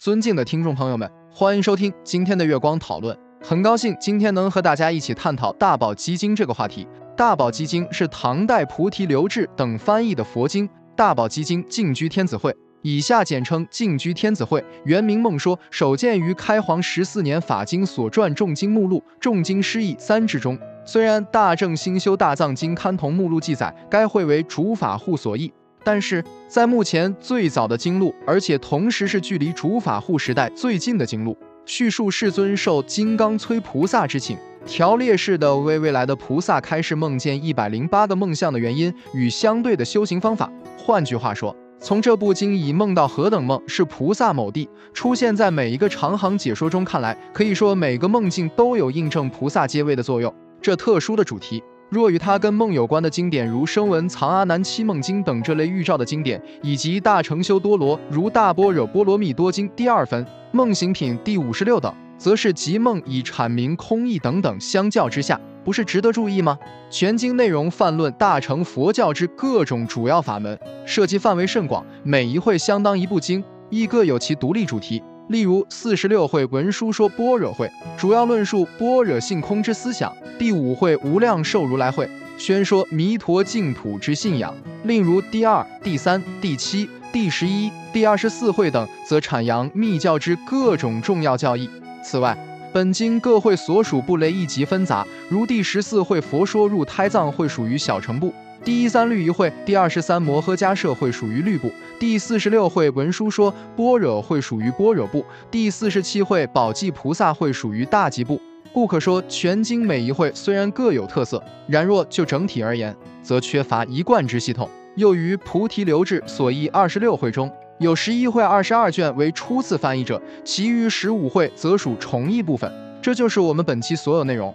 尊敬的听众朋友们，欢迎收听今天的月光讨论。很高兴今天能和大家一起探讨《大宝积经》这个话题。《大宝积经》是唐代菩提流志等翻译的佛经，《大宝积经》静居天子会，以下简称静居天子会，原名梦说，首见于开皇十四年法经所传重经目录《重经释义三志》中。虽然《大正兴修大藏经》刊同目录记载该会为主法护所译。但是在目前最早的经录，而且同时是距离主法护时代最近的经录，叙述世尊受金刚摧菩萨之请，条列式的为未来的菩萨开示梦见一百零八个梦象的原因与相对的修行方法。换句话说，从这部经已梦到何等梦是菩萨某地出现在每一个长行解说中看来，可以说每个梦境都有印证菩萨阶位的作用。这特殊的主题。若与他跟梦有关的经典，如《声闻藏阿难七梦经》等这类预兆的经典，以及《大乘修多罗》如《大般若波罗蜜多经》第二分《梦行品》第五十六等，则是集梦以阐明空义等等相较之下，不是值得注意吗？全经内容泛论大乘佛教之各种主要法门，涉及范围甚广，每一会相当一部经，亦各有其独立主题。例如四十六会文殊说般若会，主要论述般若性空之思想；第五会无量寿如来会，宣说弥陀净土之信仰。另如第二、第三、第七、第十一、第二十四会等，则阐扬密教之各种重要教义。此外，本经各会所属部类亦极纷杂，如第十四会佛说入胎藏会属于小乘部。第一三律仪会，第二十三摩诃迦摄会属于律部，第四十六会文殊说般若会属于般若部，第四十七会宝济菩萨会属于大吉部。故可说，全经每一会虽然各有特色，然若就整体而言，则缺乏一贯之系统。又于菩提流志所译二十六会中，有十一会二十二卷为初次翻译者，其余十五会则属重译部分。这就是我们本期所有内容。